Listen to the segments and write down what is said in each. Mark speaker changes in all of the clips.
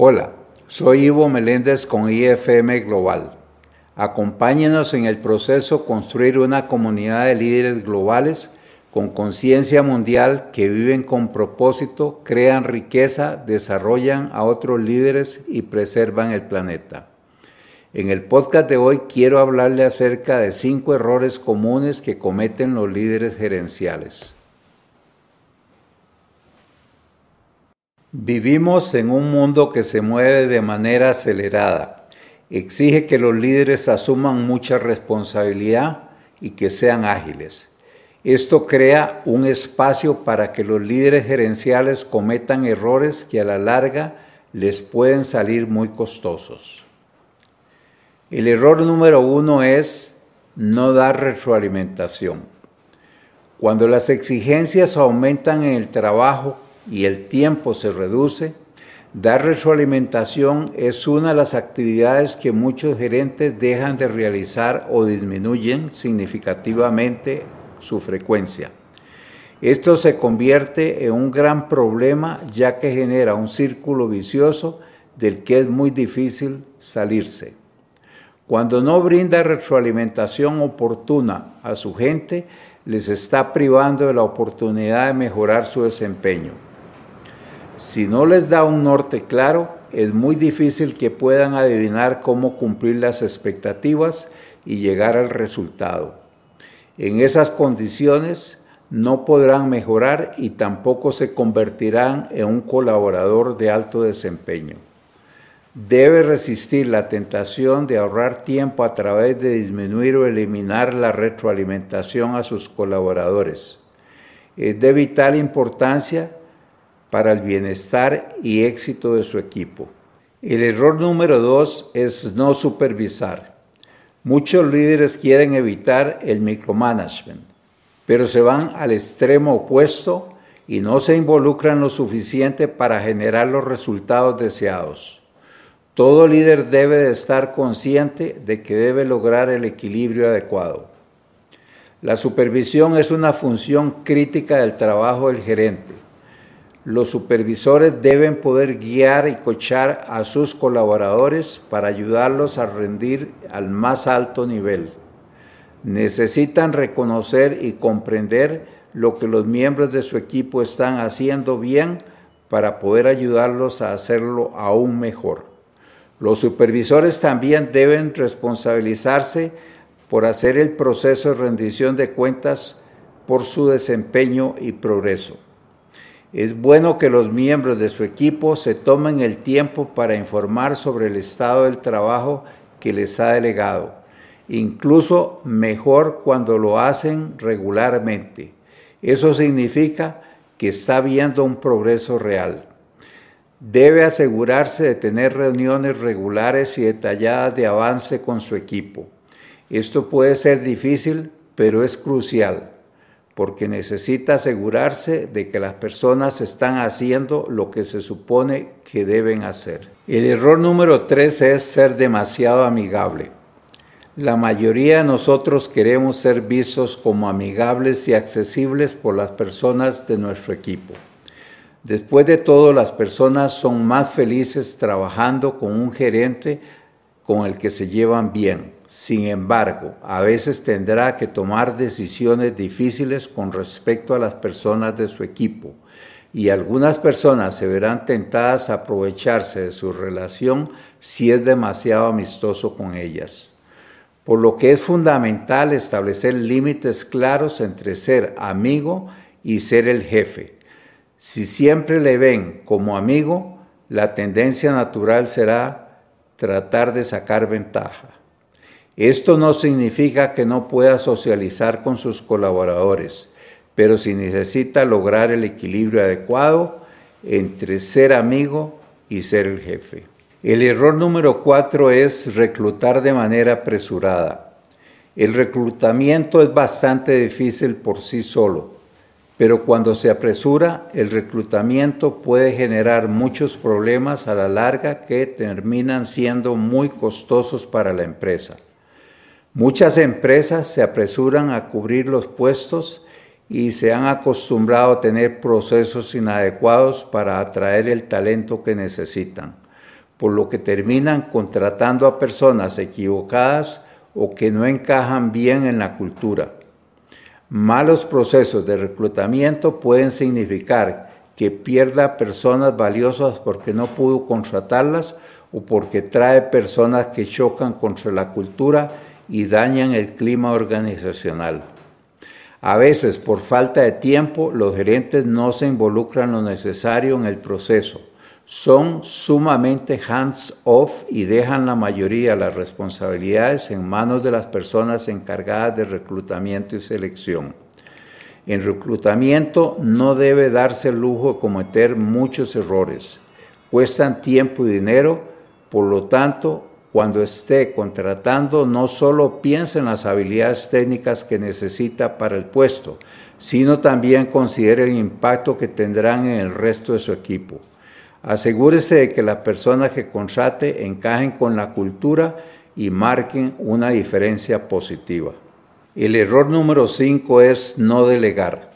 Speaker 1: Hola, soy Ivo Meléndez con IFM Global. Acompáñenos en el proceso construir una comunidad de líderes globales con conciencia mundial que viven con propósito, crean riqueza, desarrollan a otros líderes y preservan el planeta. En el podcast de hoy quiero hablarle acerca de cinco errores comunes que cometen los líderes gerenciales. Vivimos en un mundo que se mueve de manera acelerada. Exige que los líderes asuman mucha responsabilidad y que sean ágiles. Esto crea un espacio para que los líderes gerenciales cometan errores que a la larga les pueden salir muy costosos. El error número uno es no dar retroalimentación. Cuando las exigencias aumentan en el trabajo, y el tiempo se reduce, dar retroalimentación es una de las actividades que muchos gerentes dejan de realizar o disminuyen significativamente su frecuencia. Esto se convierte en un gran problema ya que genera un círculo vicioso del que es muy difícil salirse. Cuando no brinda retroalimentación oportuna a su gente, les está privando de la oportunidad de mejorar su desempeño. Si no les da un norte claro, es muy difícil que puedan adivinar cómo cumplir las expectativas y llegar al resultado. En esas condiciones no podrán mejorar y tampoco se convertirán en un colaborador de alto desempeño. Debe resistir la tentación de ahorrar tiempo a través de disminuir o eliminar la retroalimentación a sus colaboradores. Es de vital importancia para el bienestar y éxito de su equipo. El error número dos es no supervisar. Muchos líderes quieren evitar el micromanagement, pero se van al extremo opuesto y no se involucran lo suficiente para generar los resultados deseados. Todo líder debe de estar consciente de que debe lograr el equilibrio adecuado. La supervisión es una función crítica del trabajo del gerente los supervisores deben poder guiar y cochar a sus colaboradores para ayudarlos a rendir al más alto nivel. Necesitan reconocer y comprender lo que los miembros de su equipo están haciendo bien para poder ayudarlos a hacerlo aún mejor. Los supervisores también deben responsabilizarse por hacer el proceso de rendición de cuentas por su desempeño y progreso. Es bueno que los miembros de su equipo se tomen el tiempo para informar sobre el estado del trabajo que les ha delegado, incluso mejor cuando lo hacen regularmente. Eso significa que está viendo un progreso real. Debe asegurarse de tener reuniones regulares y detalladas de avance con su equipo. Esto puede ser difícil, pero es crucial porque necesita asegurarse de que las personas están haciendo lo que se supone que deben hacer. El error número tres es ser demasiado amigable. La mayoría de nosotros queremos ser vistos como amigables y accesibles por las personas de nuestro equipo. Después de todo, las personas son más felices trabajando con un gerente con el que se llevan bien. Sin embargo, a veces tendrá que tomar decisiones difíciles con respecto a las personas de su equipo y algunas personas se verán tentadas a aprovecharse de su relación si es demasiado amistoso con ellas. Por lo que es fundamental establecer límites claros entre ser amigo y ser el jefe. Si siempre le ven como amigo, la tendencia natural será tratar de sacar ventaja. Esto no significa que no pueda socializar con sus colaboradores, pero si necesita lograr el equilibrio adecuado entre ser amigo y ser el jefe. El error número cuatro es reclutar de manera apresurada. El reclutamiento es bastante difícil por sí solo, pero cuando se apresura, el reclutamiento puede generar muchos problemas a la larga que terminan siendo muy costosos para la empresa. Muchas empresas se apresuran a cubrir los puestos y se han acostumbrado a tener procesos inadecuados para atraer el talento que necesitan. por lo que terminan contratando a personas equivocadas o que no encajan bien en la cultura. Malos procesos de reclutamiento pueden significar que pierda personas valiosas porque no pudo contratarlas o porque trae personas que chocan contra la cultura y dañan el clima organizacional. A veces, por falta de tiempo, los gerentes no se involucran lo necesario en el proceso. Son sumamente hands-off y dejan la mayoría de las responsabilidades en manos de las personas encargadas de reclutamiento y selección. En reclutamiento no debe darse el lujo de cometer muchos errores. Cuestan tiempo y dinero, por lo tanto, cuando esté contratando, no solo piense en las habilidades técnicas que necesita para el puesto, sino también considere el impacto que tendrán en el resto de su equipo. Asegúrese de que las personas que contrate encajen con la cultura y marquen una diferencia positiva. El error número 5 es no delegar.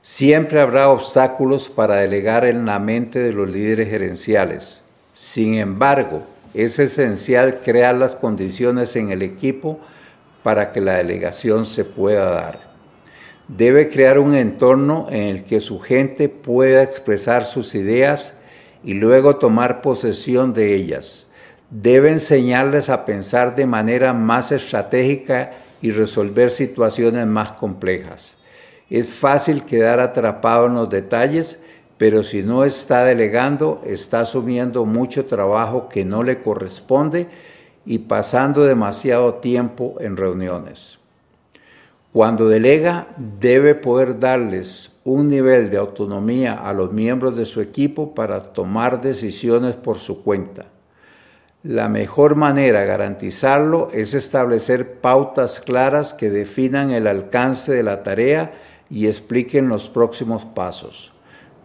Speaker 1: Siempre habrá obstáculos para delegar en la mente de los líderes gerenciales. Sin embargo, es esencial crear las condiciones en el equipo para que la delegación se pueda dar. Debe crear un entorno en el que su gente pueda expresar sus ideas y luego tomar posesión de ellas. Debe enseñarles a pensar de manera más estratégica y resolver situaciones más complejas. Es fácil quedar atrapado en los detalles, pero si no está delegando, está asumiendo mucho trabajo que no le corresponde y pasando demasiado tiempo en reuniones. Cuando delega, debe poder darles un nivel de autonomía a los miembros de su equipo para tomar decisiones por su cuenta. La mejor manera de garantizarlo es establecer pautas claras que definan el alcance de la tarea y expliquen los próximos pasos.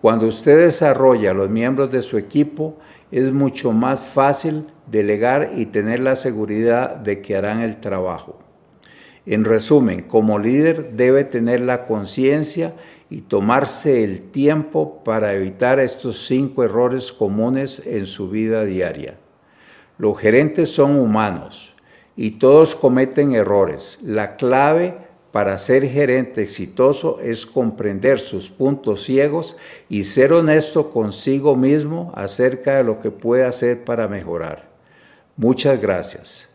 Speaker 1: Cuando usted desarrolla a los miembros de su equipo, es mucho más fácil delegar y tener la seguridad de que harán el trabajo. En resumen, como líder debe tener la conciencia y tomarse el tiempo para evitar estos cinco errores comunes en su vida diaria. Los gerentes son humanos y todos cometen errores. La clave para ser gerente exitoso es comprender sus puntos ciegos y ser honesto consigo mismo acerca de lo que puede hacer para mejorar. Muchas gracias.